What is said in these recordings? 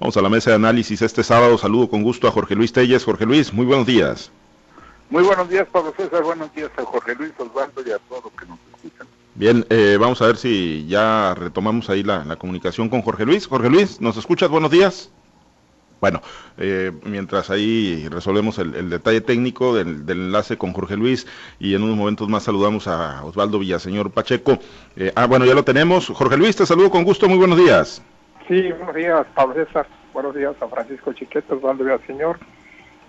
Vamos a la mesa de análisis este sábado. Saludo con gusto a Jorge Luis Telles. Jorge Luis, muy buenos días. Muy buenos días, Pablo César. Buenos días a Jorge Luis Osvaldo y a todos los que nos escuchan. Bien, eh, vamos a ver si ya retomamos ahí la, comunicación con Jorge Luis. Jorge Luis, ¿nos escuchas? Buenos días. Bueno, eh, mientras ahí resolvemos el, detalle técnico del, enlace con Jorge Luis y en unos momentos más saludamos a Osvaldo Villaseñor Pacheco. Eh, ah, bueno, ya lo tenemos. Jorge Luis, te saludo con gusto. Muy buenos días. Sí, buenos días, Pablo César. Buenos días a Francisco Chiquete, Osvaldo Señor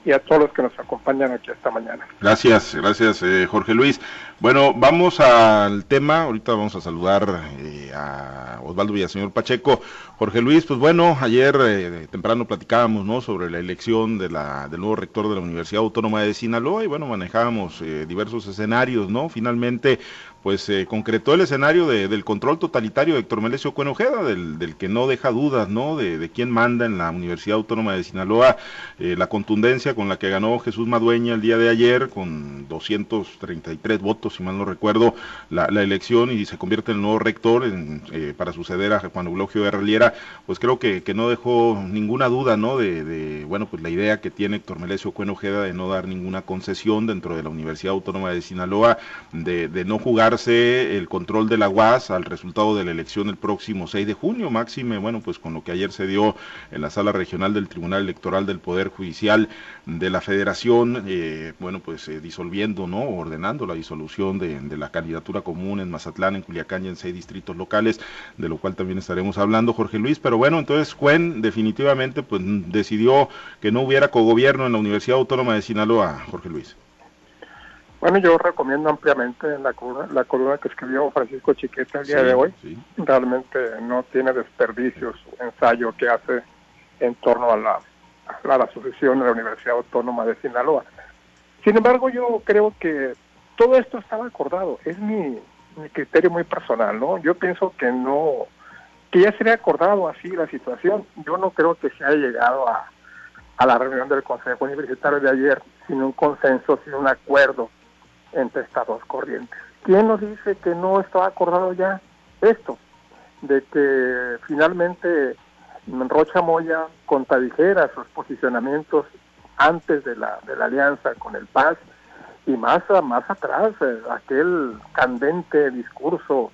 y a todos los que nos acompañan aquí esta mañana. Gracias, gracias eh, Jorge Luis. Bueno, vamos al tema, ahorita vamos a saludar eh, a Osvaldo Villaseñor Pacheco. Jorge Luis, pues bueno, ayer eh, temprano platicábamos ¿no? sobre la elección de la, del nuevo rector de la Universidad Autónoma de Sinaloa y bueno, manejábamos diversos escenarios, ¿no? Finalmente pues se concretó el escenario del control totalitario de Héctor Melesio Cuenojeda, del, del que no deja dudas, ¿no? De, de, quién manda en la Universidad Autónoma de Sinaloa, eh, la contundencia con la que ganó Jesús Madueña el día de ayer, con 233 votos, si mal no recuerdo, la, elección y se convierte en el nuevo rector eh, para suceder a Juan Eulogio Guerraliera, pues creo que, que, no dejó ninguna duda, ¿no? De, de, bueno, pues la idea que tiene Héctor Melesio Cuenojeda de no dar ninguna concesión dentro de la Universidad Autónoma de Sinaloa, de, de no jugar el control de la UAS al resultado de la elección el próximo 6 de junio, máxime, bueno, pues con lo que ayer se dio en la sala regional del Tribunal Electoral del Poder Judicial de la Federación, eh, bueno, pues eh, disolviendo, ¿no? Ordenando la disolución de, la candidatura común en Mazatlán, en Culiacán y en seis distritos locales, de lo cual también estaremos hablando, Jorge Luis, pero bueno, entonces Cuen definitivamente pues decidió que no hubiera cogobierno en la Universidad Autónoma de Sinaloa, Jorge Luis. Bueno, yo recomiendo ampliamente la columna, la columna que escribió Francisco Chiqueta el día de hoy. Realmente no tiene desperdicio su ensayo que hace en torno a la, a la sucesión de la Universidad Autónoma de Sinaloa. Sin embargo, yo creo que todo esto estaba acordado. Es mi, mi criterio muy personal, ¿no? Yo pienso que no, que ya sería acordado así la situación. Yo no creo que se haya llegado a, a la reunión del Consejo Universitario de ayer sin un consenso, sin un acuerdo entre estas dos corrientes. ¿Quién nos dice que no estaba acordado ya esto? De que finalmente Rocha Moya contradijera sus posicionamientos antes de la, de la alianza con el Paz y más, más atrás, eh, aquel candente discurso,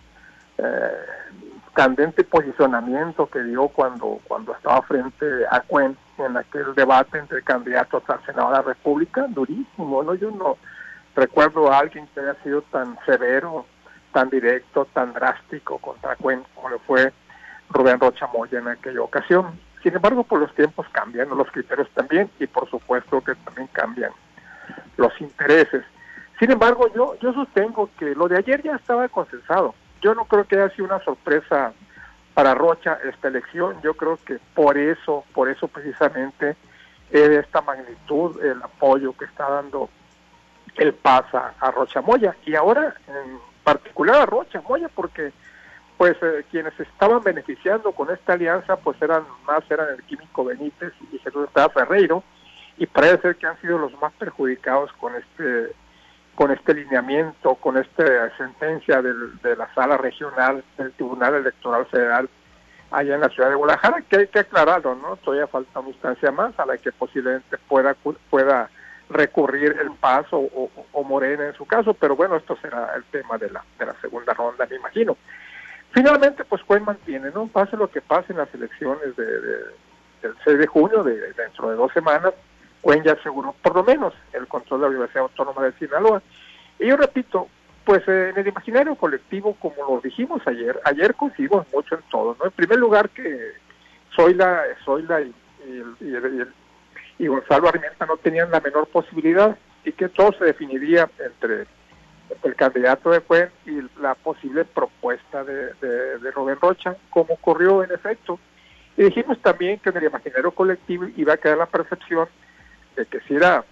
eh, candente posicionamiento que dio cuando, cuando estaba frente a Cuen en aquel debate entre candidatos al Senado de la República, durísimo, ¿no? Yo no, recuerdo a alguien que haya sido tan severo, tan directo, tan drástico contra Cuen como lo fue Rubén Rocha Moya en aquella ocasión. Sin embargo, por pues los tiempos cambian, los criterios también, y por supuesto que también cambian los intereses. Sin embargo, yo, yo sostengo que lo de ayer ya estaba consensado. Yo no creo que haya sido una sorpresa para Rocha esta elección. Yo creo que por eso, por eso precisamente, es de esta magnitud el apoyo que está dando el pasa a Rocha Moya y ahora en particular a Rocha Moya porque pues eh, quienes estaban beneficiando con esta alianza pues eran más eran el químico Benítez y Jesús Estrada Ferreiro y parece ser que han sido los más perjudicados con este con este lineamiento, con esta sentencia del, de la sala regional del Tribunal Electoral Federal allá en la ciudad de Guadalajara, que hay que aclararlo, ¿no? Todavía falta una instancia más a la que posiblemente pueda pueda recurrir el paso o, Morena en su caso, pero bueno, esto será el tema de la, de la segunda ronda, me imagino. Finalmente, pues Cuen mantiene, ¿no? Pase lo que pase en las elecciones de, del 6 de junio, de, dentro de dos semanas, Cuen ya aseguró por lo menos el control de la Universidad Autónoma de Sinaloa. Y yo repito, pues eh, en el imaginario colectivo, como lo dijimos ayer, ayer coincidimos mucho en todo, ¿no? En primer lugar que soy la, soy la y, y, el, y Gonzalo Armenta no tenían la menor posibilidad y que todo se definiría entre el candidato de Cuen y la posible propuesta de, de, Rubén Rocha, como ocurrió en efecto. Y dijimos también que en el imaginario colectivo iba a quedar la percepción de que si era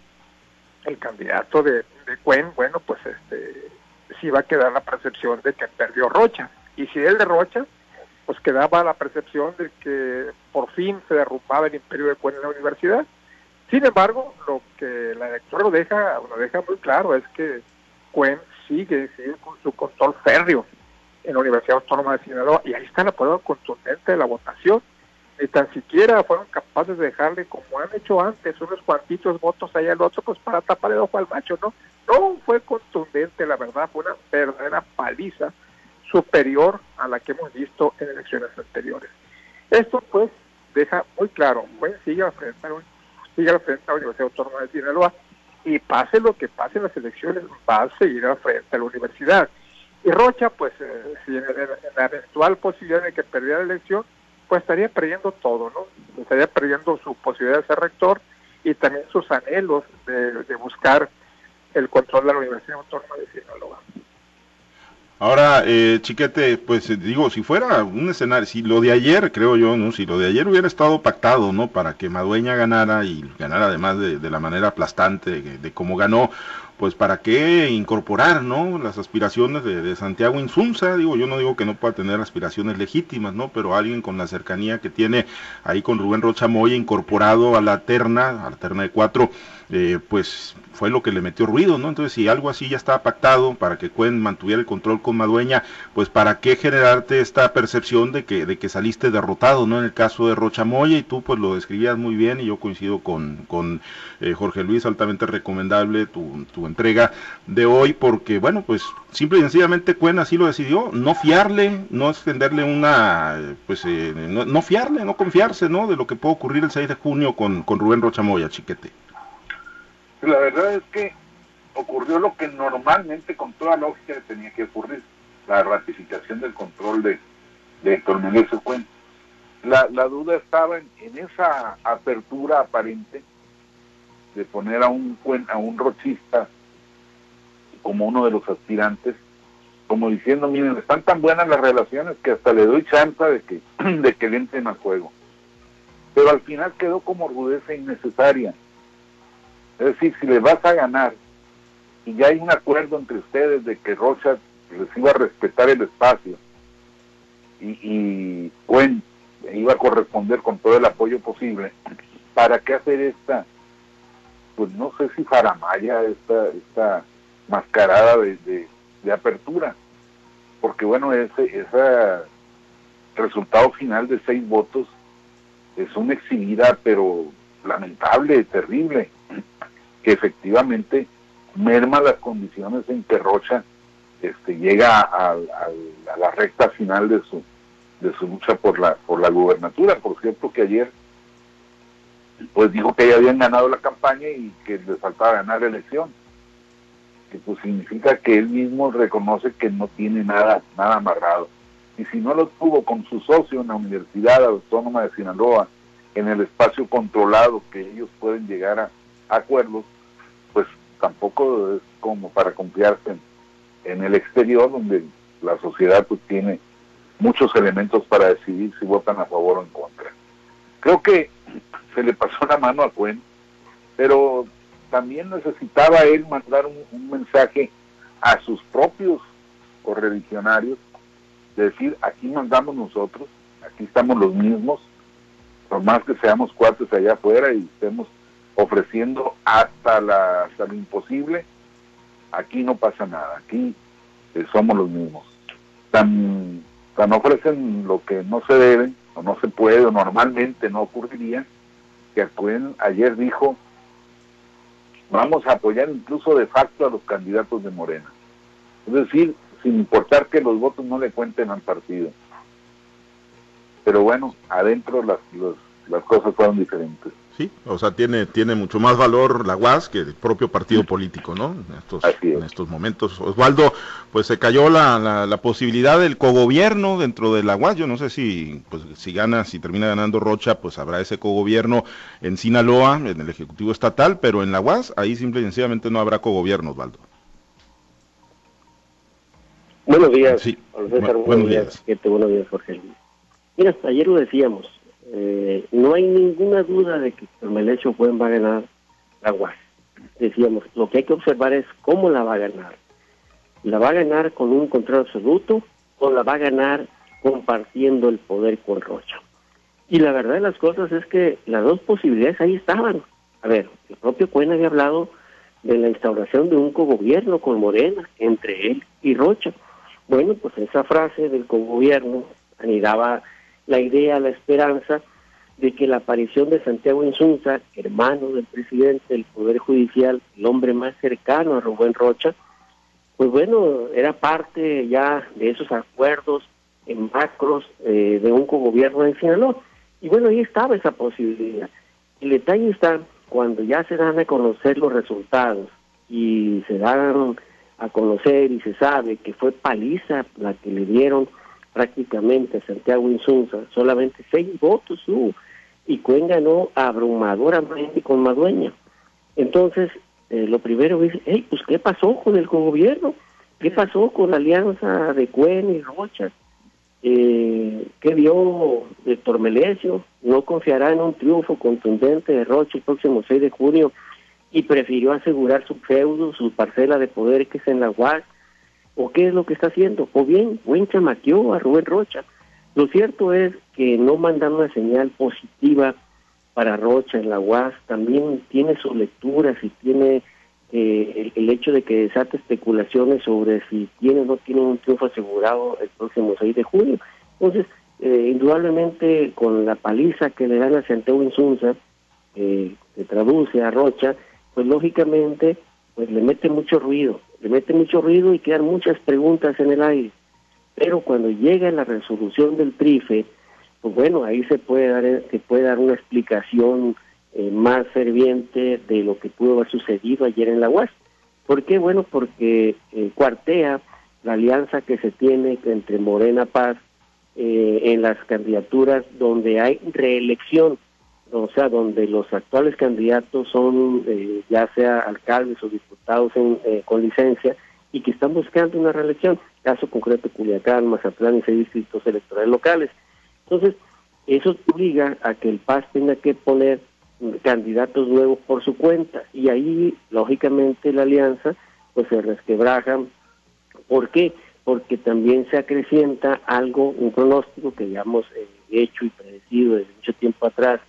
el candidato de, de Cuen, bueno, pues este sí iba a quedar la percepción de que perdió Rocha. Y si él de Rocha, pues quedaba la percepción de que por fin se derrumbaba el imperio de Cuen en la universidad sin embargo, lo que la lectura lo deja, lo deja muy claro es que Cuen sigue, con su control férreo en la Universidad Autónoma de Sinaloa y ahí está la prueba contundente de la votación. ni tan siquiera fueron capaces de dejarle, como han hecho antes, unos cuantitos votos allá al otro, pues para tapar el ojo al macho, ¿no? No fue contundente, la verdad, fue una verdadera paliza superior a la que hemos visto en elecciones anteriores. Esto, pues, deja muy claro, pues, sigue al frente, sigue al frente a la Universidad Autónoma de Sinaloa, y pase lo que pase en las elecciones, va a seguir al frente a la universidad. Y Rocha, pues, eh, si en, la eventual posibilidad de que perdiera la elección, pues estaría perdiendo todo, ¿no? Estaría perdiendo su posibilidad de ser rector y también sus anhelos de, de buscar el control de la Universidad Autónoma de Sinaloa. Ahora, eh, Chiquete, pues eh, digo, si fuera un escenario, si lo de ayer, creo yo, ¿no? Si lo de ayer hubiera estado pactado, ¿no? Para que Madueña ganara y ganara además de, de la manera aplastante de, de cómo ganó, pues para qué incorporar, ¿no? Las aspiraciones de, Santiago Insunza, digo, yo no digo que no pueda tener aspiraciones legítimas, ¿no? Pero alguien con la cercanía que tiene ahí con Rubén Rocha Moya incorporado a la terna, a la terna de cuatro, eh, pues fue lo que le metió ruido, ¿no? Entonces, si algo así ya estaba pactado para que Cuen mantuviera el control con Madueña, pues para qué generarte esta percepción de que, de que saliste derrotado, ¿no? En el caso de Rocha Moya, y tú pues lo describías muy bien, y yo coincido con, con eh, Jorge Luis, altamente recomendable tu, tu entrega de hoy, porque bueno, pues simple y sencillamente Cuen así lo decidió, no fiarle, no extenderle una, pues eh, no, fiarle, no confiarse, ¿no? De lo que puede ocurrir el 6 de junio con, con Rubén Rocha Moya, chiquete. La verdad es que ocurrió lo que normalmente con toda lógica tenía que ocurrir, la ratificación del control de, de Héctor La, la duda estaba en, esa apertura aparente de poner a un, a un rochista como uno de los aspirantes, como diciendo, miren, están tan buenas las relaciones que hasta le doy chance de que, de que le entren al juego. Pero al final quedó como rudeza innecesaria es decir, si le vas a ganar y ya hay un acuerdo entre ustedes de que Rocha les iba a respetar el espacio y, y bueno, iba a corresponder con todo el apoyo posible, ¿para qué hacer esta, pues no sé si faramaya, esta, esta mascarada de, de, apertura? Porque bueno, ese, ese resultado final de seis votos es una exhibida, pero lamentable, terrible que efectivamente merma las condiciones en que Rocha este, llega a, la recta final de su de su lucha por la por la gubernatura. Por cierto que ayer pues dijo que ya habían ganado la campaña y que les faltaba ganar elección. Que pues significa que él mismo reconoce que no tiene nada, nada amarrado. Y si no lo tuvo con su socio en la Universidad Autónoma de Sinaloa, en el espacio controlado que ellos pueden llegar a acuerdos, pues tampoco es como para confiarse en, el exterior, donde la sociedad pues tiene muchos elementos para decidir si votan a favor o en contra. Creo que se le pasó la mano a Cuen, pero también necesitaba él mandar un, mensaje a sus propios correligionarios, de decir, aquí mandamos nosotros, aquí estamos los mismos, por más que seamos cuates allá afuera y estemos ofreciendo hasta, la, hasta lo imposible, aquí no pasa nada, aquí eh, somos los mismos. Tan, tan ofrecen lo que no se debe, o no se puede, o normalmente no ocurriría, que ayer dijo, vamos a apoyar incluso de facto a los candidatos de Morena. Es decir, sin importar que los votos no le cuenten al partido. Pero bueno, adentro las, las cosas fueron diferentes. Sí, o sea, tiene, tiene mucho más valor la UAS que el propio partido político, ¿no? En estos, en estos momentos. Osvaldo, pues se cayó la, la, posibilidad del cogobierno dentro de la UAS. Yo no sé si, pues, si gana, si termina ganando Rocha, pues habrá ese cogobierno en Sinaloa, en el Ejecutivo Estatal, pero en la UAS, ahí simple y sencillamente no habrá cogobierno, Osvaldo. Buenos días, sí. buenos, días. Buenos días, Jorge. Mira, ayer lo decíamos, eh, no hay ninguna duda de que Melecho Buen va a ganar la UAS. Decíamos, lo que hay que observar es cómo la va a ganar. ¿La va a ganar con un control absoluto o la va a ganar compartiendo el poder con Rocha? Y la verdad de las cosas es que las dos posibilidades ahí estaban. A ver, el propio Cuen había hablado de la instauración de un cogobierno con Morena entre él y Rocha. Bueno, pues esa frase del cogobierno anidaba la idea, la esperanza de que la aparición de Santiago Insunza, hermano del presidente del Poder Judicial, el hombre más cercano a Rubén Rocha, pues bueno, era parte ya de esos acuerdos en macros eh, de un cogobierno en Sinaloa. Y bueno, ahí estaba esa posibilidad. El detalle está cuando ya se dan a conocer los resultados y se dan a conocer y se sabe que fue paliza la que le dieron prácticamente Santiago Insunza, solamente seis votos hubo, y Cuen ganó abrumadoramente con Madueña. Entonces, eh, lo primero es, hey, pues, ¿qué pasó con el gobierno? ¿Qué pasó con la alianza de Cuen y Rocha? Eh, ¿Qué vio de Tormelesio? ¿No confiará en un triunfo contundente de Rocha el próximo 6 de junio y prefirió asegurar su feudo, su parcela de poder que es en la UAS? ¿O qué es lo que está haciendo? O bien, buen chamaqueó a Rubén Rocha. Lo cierto es que no mandan una señal positiva para Rocha en la UAS, también tiene sus lecturas y tiene eh, el, hecho de que desate especulaciones sobre si tiene o no tiene un triunfo asegurado el próximo 6 de junio. Entonces, eh, indudablemente con la paliza que le dan a Santiago Insunza, eh, que traduce a Rocha, pues lógicamente pues le mete mucho ruido, le mete mucho ruido y quedan muchas preguntas en el aire. Pero cuando llega la resolución del TRIFE, pues bueno, ahí se puede dar, se puede dar una explicación eh, más ferviente de lo que pudo haber sucedido ayer en la UAS. ¿Por qué? Bueno, porque eh, cuartea la alianza que se tiene entre Morena Paz eh, en las candidaturas donde hay reelección o sea, donde los actuales candidatos son eh, ya sea alcaldes o diputados eh, con licencia y que están buscando una reelección, caso concreto Culiacán, Mazatlán y seis distritos electorales locales. Entonces, eso obliga a que el PAS tenga que poner candidatos nuevos por su cuenta y ahí, lógicamente, la alianza pues se resquebraja. ¿Por qué? Porque también se acrecienta algo, un pronóstico que ya hemos eh, hecho y predecido desde mucho tiempo atrás,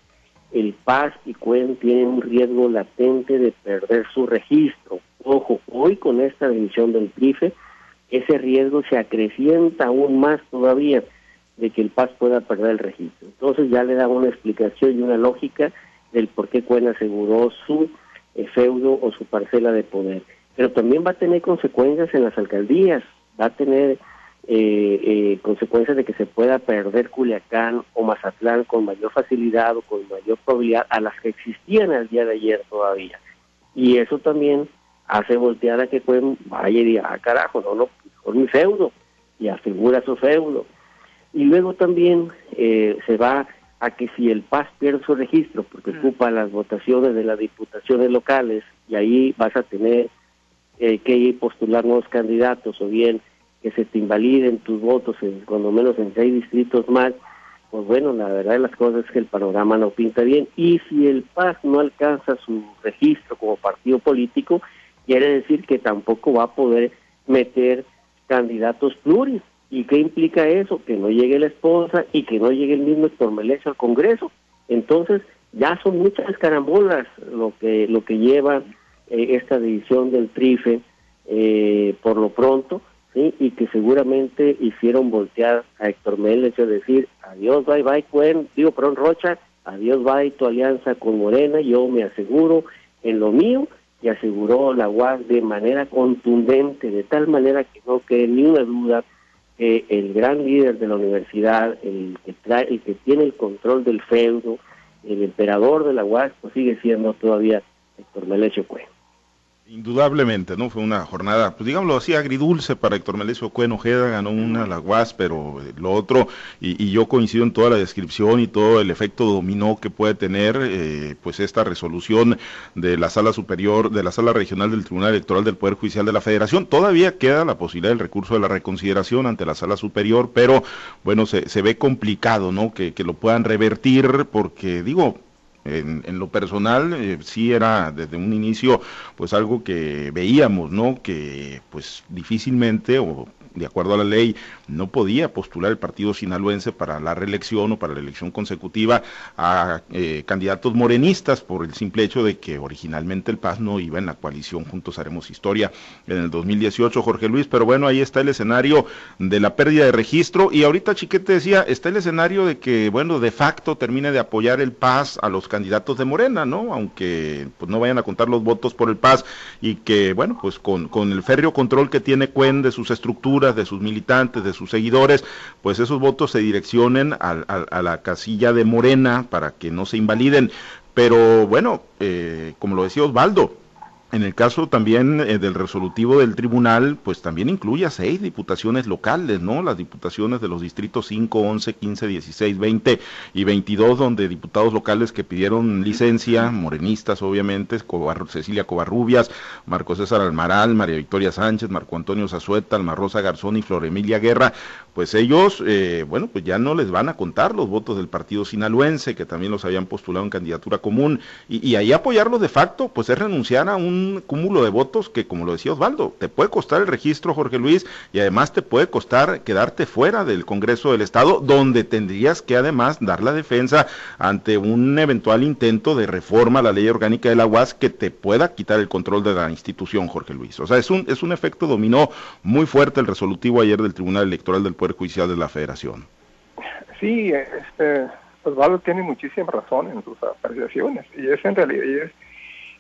el Paz y Cuen tienen un riesgo latente de perder su registro. Ojo, hoy con esta decisión del TRIFE, ese riesgo se acrecienta aún más todavía de que el Paz pueda perder el registro. Entonces ya le da una explicación y una lógica del por qué Cuen aseguró su eh, feudo o su parcela de poder. Pero también va a tener consecuencias en las alcaldías, va a tener eh, eh, consecuencias de que se pueda perder Culiacán o Mazatlán con mayor facilidad o con mayor probabilidad a las que existían el día de ayer todavía. Y eso también hace voltear a que pueden, vaya y diga, ah, carajo, no, no, mejor mi feudo, y afigura su feudo. Y luego también eh, se va a que si el PAS pierde su registro, porque mm. ocupa las votaciones de las diputaciones locales, y ahí vas a tener eh, que postular nuevos candidatos, o bien que se te invaliden tus votos, en, cuando menos en seis distritos más, pues bueno, la verdad de las cosas es que el panorama no pinta bien. Y si el PAS no alcanza su registro como partido político, quiere decir que tampoco va a poder meter candidatos pluris. ¿Y qué implica eso? Que no llegue la esposa y que no llegue el mismo Héctor al Congreso. Entonces, ya son muchas carambolas lo que, lo que lleva eh, esta división del TRIFE eh, por lo pronto y que seguramente hicieron voltear a Héctor Méndez, es decir, adiós, bye, bye, Cuen, digo, perdón, Rocha, adiós, bye, tu alianza con Morena, yo me aseguro en lo mío, y aseguró la UAS de manera contundente, de tal manera que no quede ni una duda que el gran líder de la universidad, el que, trae, el que tiene el control del feudo, el emperador de la UAS, pues sigue siendo todavía Héctor Melesio Cuen. Indudablemente, ¿no? Fue una jornada, pues digámoslo así, agridulce para Héctor Melesio Cuen Ojeda, ganó una la UAS, pero lo otro, y, yo coincido en toda la descripción y todo el efecto dominó que puede tener, eh, pues esta resolución de la sala superior, de la sala regional del Tribunal Electoral del Poder Judicial de la Federación. Todavía queda la posibilidad del recurso de la reconsideración ante la sala superior, pero bueno, se, ve complicado, ¿no? Que lo puedan revertir, porque digo, En, lo personal, eh, sí era desde un inicio, pues algo que veíamos, ¿no? Que pues difícilmente o de acuerdo a la ley, no podía postular el partido sinaloense para la reelección o para la elección consecutiva a eh, candidatos morenistas por el simple hecho de que originalmente el PAS no iba en la coalición Juntos Haremos Historia en el 2018, Jorge Luis, pero bueno, ahí está el escenario de la pérdida de registro y ahorita Chiquete decía, está el escenario de que, bueno, de facto termine de apoyar el PAS a los candidatos de Morena, ¿no? Aunque pues no vayan a contar los votos por el PAS y que, bueno, pues con, con el férreo control que tiene Cuen de sus estructuras, de sus militantes, de sus seguidores, pues esos votos se direccionen a, la casilla de Morena para que no se invaliden. Pero bueno, eh, como lo decía Osvaldo, en el caso también eh, del resolutivo del tribunal, pues también incluye a seis diputaciones locales, ¿no? Las diputaciones de los distritos 5, 11, 15, 16, 20 y 22, donde diputados locales que pidieron licencia, morenistas obviamente, Cecilia Covarrubias, Marco César Almaral, María Victoria Sánchez, Marco Antonio Zazueta, Alma Rosa Garzón y Flor Emilia Guerra, pues ellos, eh, bueno, pues ya no les van a contar los votos del partido sinaloense, que también los habían postulado en candidatura común, y, y ahí apoyarlos de facto, pues es renunciar a un cúmulo de votos que, como lo decía Osvaldo, te puede costar el registro, Jorge Luis, y además te puede costar quedarte fuera del Congreso del Estado, donde tendrías que además dar la defensa ante un eventual intento de reforma a la ley orgánica de la UAS que te pueda quitar el control de la institución, Jorge Luis. O sea, es un, es un efecto dominó muy fuerte el resolutivo ayer del Tribunal Electoral del Poder de la Federación. Sí, este, Osvaldo tiene muchísima razón en sus apreciaciones, y es en realidad, y es,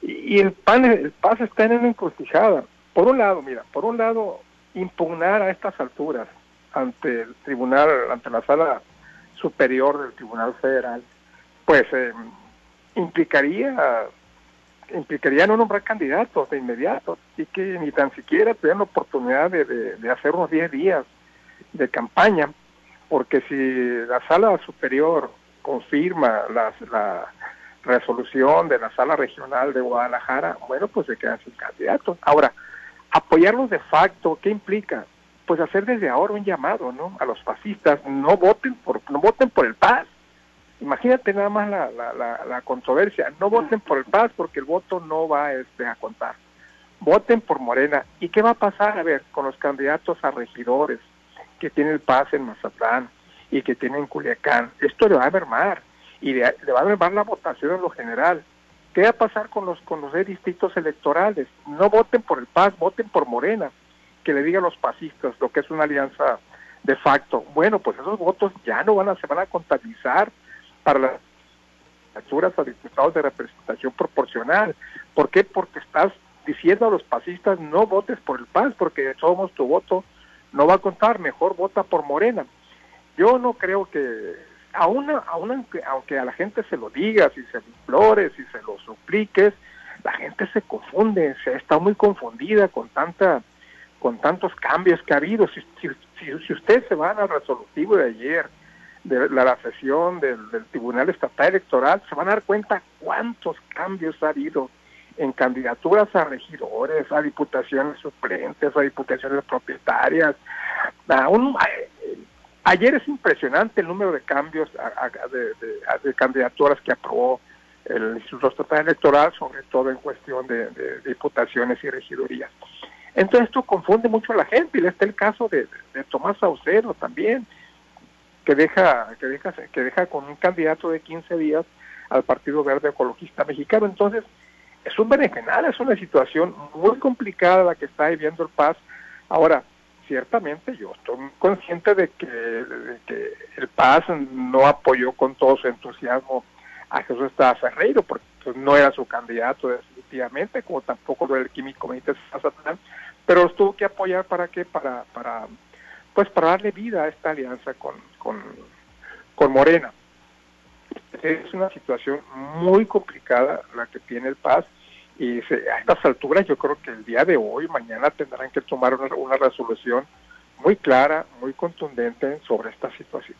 y, el, PAN, el PAS está en una encrucijada. Por un lado, mira, por un lado, impugnar a estas alturas ante el tribunal, ante la sala superior del Tribunal Federal, pues eh, implicaría implicaría no nombrar candidatos de inmediato y que ni tan siquiera tuvieran la oportunidad de, de, hacer unos 10 días de campaña, porque si la sala superior confirma la, resolución de la sala regional de Guadalajara, bueno, pues se quedan sin candidatos. Ahora, apoyarlos de facto, ¿qué implica? Pues hacer desde ahora un llamado, ¿no? A los fascistas, no voten por, no voten por el paz. Imagínate nada más la, la, la, controversia, no voten por el paz porque el voto no va este, a contar. Voten por Morena. ¿Y qué va a pasar, a ver, con los candidatos a regidores que tiene el paz en Mazatlán y que tienen Culiacán? Esto le va a mermar y le, va a llevar la votación en lo general. ¿Qué va a pasar con los con los distritos electorales? No voten por el Paz, voten por Morena, que le diga a los pasistas lo que es una alianza de facto. Bueno, pues esos votos ya no van a se van a contabilizar para las alturas a diputados de representación proporcional. ¿Por qué? Porque estás diciendo a los pasistas no votes por el Paz, porque somos tu voto no va a contar, mejor vota por Morena. Yo no creo que aún, aunque, aunque a la gente se lo digas y se lo implores y se lo supliques, la gente se confunde, se está muy confundida con tanta con tantos cambios que ha habido. Si, si, ustedes se van al resolutivo de ayer, de la, sesión del, Tribunal Estatal Electoral, se van a dar cuenta cuántos cambios ha habido en candidaturas a regidores, a diputaciones suplentes, a diputaciones propietarias, a un, Ayer es impresionante el número de cambios de, candidaturas que aprobó el Instituto Estatal Electoral, sobre todo en cuestión de, diputaciones y regidurías. Entonces esto confunde mucho a la gente y está el caso de, Tomás Saucedo también, que deja, que deja, que deja con un candidato de 15 días al Partido Verde Ecologista Mexicano. Entonces, es un berenjenal, es una situación muy complicada la que está viviendo el Paz. Ahora, ciertamente yo estoy consciente de que, el Paz no apoyó con todo su entusiasmo a Jesús Estado Ferreiro, porque pues, no era su candidato definitivamente, como tampoco lo del Químico Benítez pero los tuvo que apoyar para qué, para, para, pues para darle vida a esta alianza con, con, con Morena. Es una situación muy complicada la que tiene el Paz y a estas alturas yo creo que el día de hoy, mañana tendrán que tomar una, resolución muy clara, muy contundente sobre esta situación.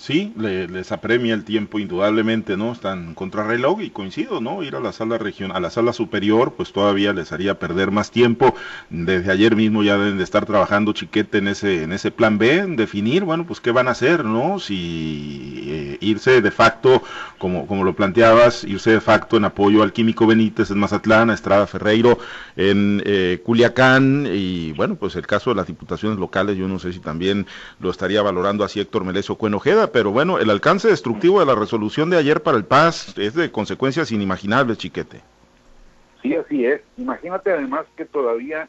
Sí, les apremia el tiempo indudablemente, ¿no? Están contrarreloj y coincido, ¿no? Ir a la sala regional, a la sala superior, pues todavía les haría perder más tiempo. Desde ayer mismo ya deben de estar trabajando chiquete en ese, en ese plan B, en definir, bueno, pues qué van a hacer, ¿no? Si eh, irse de facto, como, como lo planteabas, irse de facto en apoyo al Químico Benítez en Mazatlán, a Estrada Ferreiro en eh, Culiacán, y bueno, pues el caso de las diputaciones locales, yo no sé si también lo estaría valorando así Héctor Melesio Cuenojeda, pero bueno, el alcance destructivo de la resolución de ayer para el Paz es de consecuencias inimaginables, chiquete. Sí, así es. Imagínate además que todavía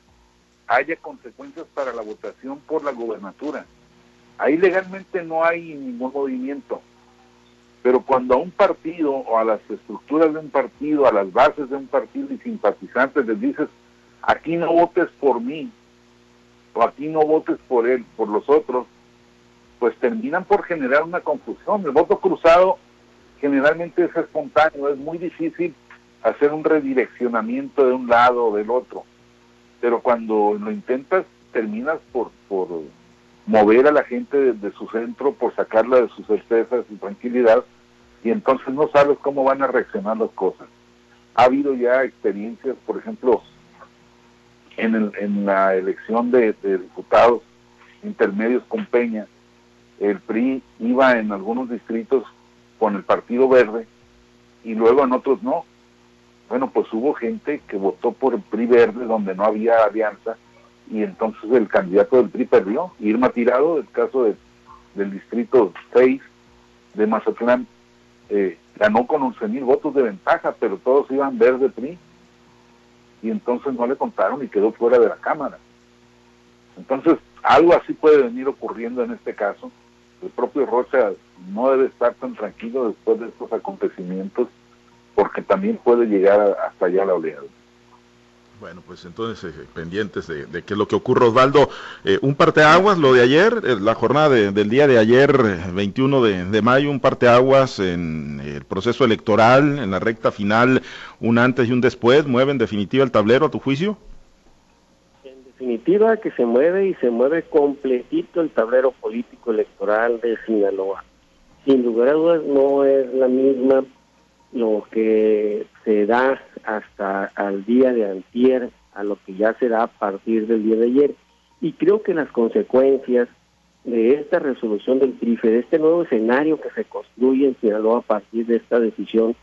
haya consecuencias para la votación por la gobernatura. Ahí legalmente no hay ningún movimiento. Pero cuando a un partido o a las estructuras de un partido, a las bases de un partido y simpatizantes les dices, aquí no votes por mí, o aquí no votes por él, por los otros, pues terminan por generar una confusión. El voto cruzado generalmente es espontáneo, es muy difícil hacer un redireccionamiento de un lado o del otro, pero cuando lo intentas terminas por, por mover a la gente de, su centro, por sacarla de sus certezas y tranquilidad, y entonces no sabes cómo van a reaccionar las cosas. Ha habido ya experiencias, por ejemplo, en, en la elección de diputados intermedios con Peña, el PRI iba en algunos distritos con el Partido Verde y luego en otros no. Bueno, pues hubo gente que votó por el PRI Verde donde no había alianza y entonces el candidato del PRI perdió. Irma Tirado, el caso del distrito 6 de Mazatlán, eh, ganó con 11 mil votos de ventaja, pero todos iban verde PRI y entonces no le contaron y quedó fuera de la Cámara. Entonces, algo así puede venir ocurriendo en este caso el propio Rocha no debe estar tan tranquilo después de estos acontecimientos porque también puede llegar hasta allá la oleada. Bueno, pues entonces eh, pendientes de, qué es lo que ocurre, Osvaldo. Eh, un parteaguas, lo de ayer, eh, la jornada del día de ayer, 21 de, de, mayo, un parteaguas en el proceso electoral, en la recta final, un antes y un después, mueve en definitiva el tablero a tu juicio definitiva que se mueve y se mueve completito el tablero político electoral de Sinaloa. Sin lugar a dudas no es la misma lo que se da hasta al día de antier a lo que ya se da a partir del día de ayer. Y creo que las consecuencias de esta resolución del TRIFE, de este nuevo escenario que se construye en Sinaloa a partir de esta decisión,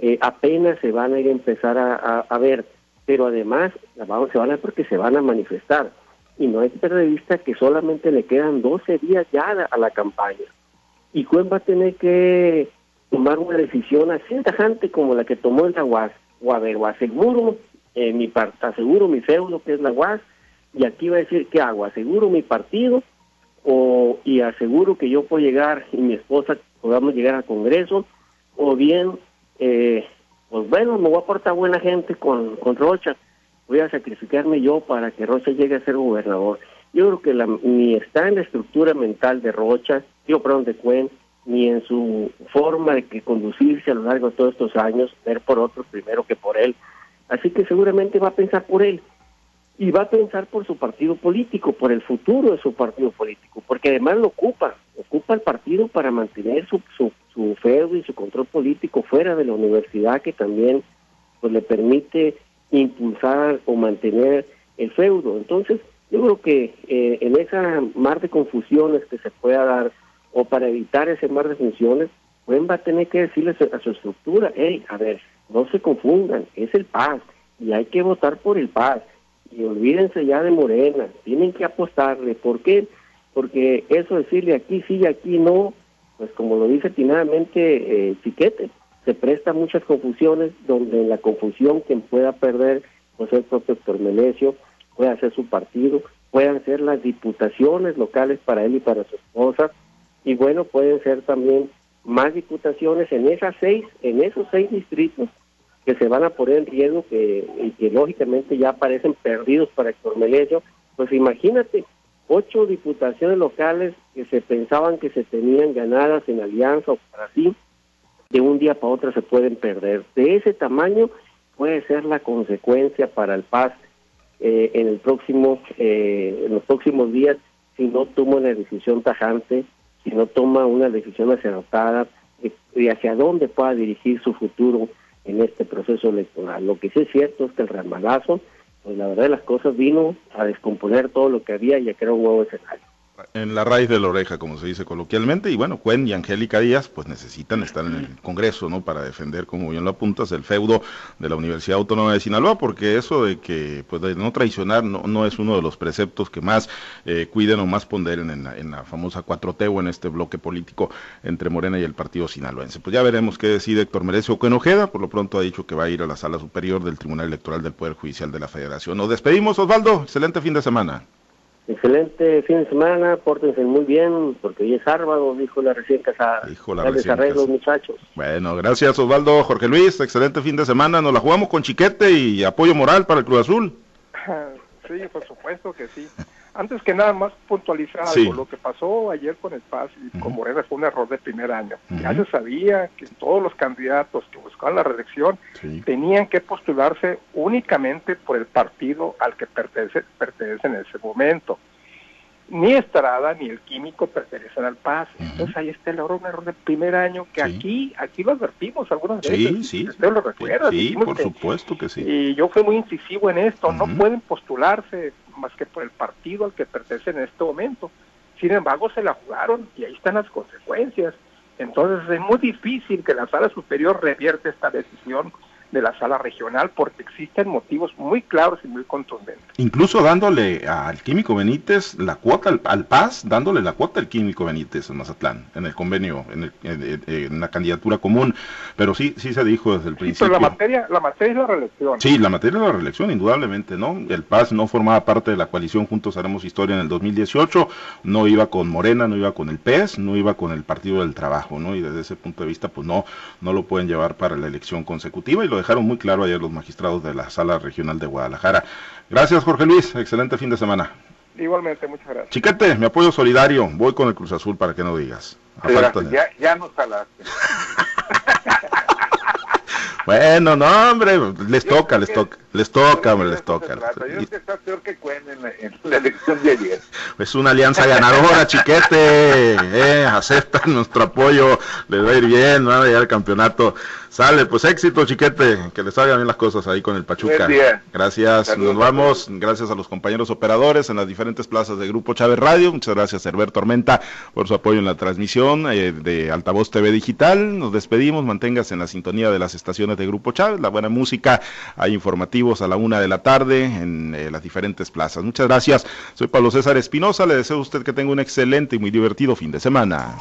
eh, apenas se van a ir a empezar a ver pero además se van a porque se van a manifestar. Y no hay que que solamente le quedan 12 días ya a la campaña. Y Cuen va a tener que tomar una decisión así tajante como la que tomó el UAS. O a ver, o aseguro eh, mi aseguro mi feudo que es la UAS, y aquí va a decir qué hago, aseguro mi partido o y aseguro que yo puedo llegar y mi esposa podamos llegar al Congreso, o bien eh, pues bueno, me voy a portar buena gente con, con Rocha, voy a sacrificarme yo para que Rocha llegue a ser gobernador. Yo creo que la, ni está en la estructura mental de Rocha, yo perdón, de Cuen, ni en su forma de que conducirse a lo largo de todos estos años, ver por otros primero que por él. Así que seguramente va a pensar por él y va a pensar por su partido político, por el futuro de su partido político, porque además lo ocupa, ocupa el partido para mantener su, su, su feudo y su control político fuera de la universidad, que también pues le permite impulsar o mantener el feudo. Entonces, yo creo que eh, en esa mar de confusiones que se pueda dar, o para evitar ese mar de funciones, pues va a tener que decirle a su estructura, hey, a ver, no se confundan, es el paz, y hay que votar por el paz y olvídense ya de Morena, tienen que apostarle. ¿Por qué? Porque eso decirle aquí sí y aquí no, pues como lo dice atinadamente eh, Chiquete, se presta muchas confusiones, donde en la confusión quien pueda perder, pues el propio Héctor Melesio, puede hacer su partido, puedan ser las diputaciones locales para él y para su esposa, y bueno, pueden ser también más diputaciones en esas seis, en esos seis distritos que se van a poner en riesgo, que, y que lógicamente ya parecen perdidos para Héctor Melesio, pues imagínate, ocho diputaciones locales que se pensaban que se tenían ganadas en alianza o para sí, de un día para otro se pueden perder. De ese tamaño puede ser la consecuencia para el Paz eh, en el próximo, eh, los próximos días si no toma una decisión tajante si no toma una decisión acertada de, hacia dónde pueda dirigir su futuro en este proceso electoral. Lo que sí es cierto es que el ramalazo, pues la verdad de las cosas vino a descomponer todo lo que había y a crear un nuevo escenario en la raíz de la oreja, como se dice coloquialmente, y bueno, Cuen y Angélica Díaz pues necesitan estar en el Congreso, ¿no? Para defender, como bien lo apuntas, el feudo de la Universidad Autónoma de Sinaloa, porque eso de que, pues de no traicionar no, no es uno de los preceptos que más eh, cuiden o más ponderen en la, en la famosa 4T o en este bloque político entre Morena y el partido sinaloense. Pues ya veremos qué decide Héctor Merecio Cuen Ojeda, por lo pronto ha dicho que va a ir a la sala superior del Tribunal Electoral del Poder Judicial de la Federación. Nos despedimos, Osvaldo, excelente fin de semana. Excelente fin de semana, pórtense muy bien, porque hoy es sábado, dijo la recién casada. Dijo la recién casada. muchachos. Bueno, gracias Osvaldo, Jorge Luis, excelente fin de semana, nos la jugamos con chiquete y apoyo moral para el Cruz Azul. Sí, por supuesto que sí. Antes que nada más puntualizar algo, lo que pasó ayer con el PAS y con Morena fue un error de primer año. Ya se sabía que todos los candidatos que buscaban la reelección tenían que postularse únicamente por el partido al que pertenece, pertenece en ese momento ni Estrada ni el químico pertenecen al PAS. Entonces ahí está el error, un error del primer año que aquí aquí lo advertimos algunas veces. Sí, sí. Lo recuerda. Sí, por supuesto que sí. Y yo fui muy incisivo en esto. No pueden postularse más que por el partido al que pertenecen en este momento. Sin embargo, se la jugaron y ahí están las consecuencias. Entonces es muy difícil que la sala superior revierte esta decisión de la sala regional porque existen motivos muy claros y muy contundentes. Incluso dándole al Químico Benítez la cuota al, Paz, dándole la cuota al Químico Benítez en Mazatlán, en el convenio, en, en, la candidatura común, pero sí sí se dijo desde el principio. Pero la materia, la materia es la reelección. Sí, la materia es la reelección, indudablemente, ¿no? El Paz no formaba parte de la coalición Juntos Haremos Historia en el 2018, no iba con Morena, no iba con el PES, no iba con el Partido del Trabajo, ¿no? Y desde ese punto de vista, pues no, no lo pueden llevar para la elección consecutiva y lo dejaron muy claro ayer los magistrados de la Sala Regional de Guadalajara. Gracias, Jorge Luis. Excelente fin de semana. Igualmente, muchas gracias. Chiquete, mi apoyo solidario. Voy con el Cruz Azul para que no digas. ya, ya no salaste. bueno, no, hombre, les toca, les toca. Les toca, hombre, les toca. Yo que está peor que Cuen en la, elección de ayer. Es una alianza ganadora, chiquete. Eh, aceptan nuestro apoyo, les va a ir bien, van a llegar al campeonato. Sale, pues éxito, chiquete, que les salgan bien las cosas ahí con el Pachuca. Gracias, nos vamos. Gracias a los compañeros operadores en las diferentes plazas de Grupo Chávez Radio. Muchas gracias, Herbert Tormenta, por su apoyo en la transmisión eh, de Altavoz TV Digital. Nos despedimos, manténgase en la sintonía de las estaciones de Grupo Chávez, la buena música, hay informativo a la una de la tarde en eh, las diferentes plazas. Muchas gracias. Soy Pablo César Espinosa. Le deseo a usted que tenga un excelente y muy divertido fin de semana.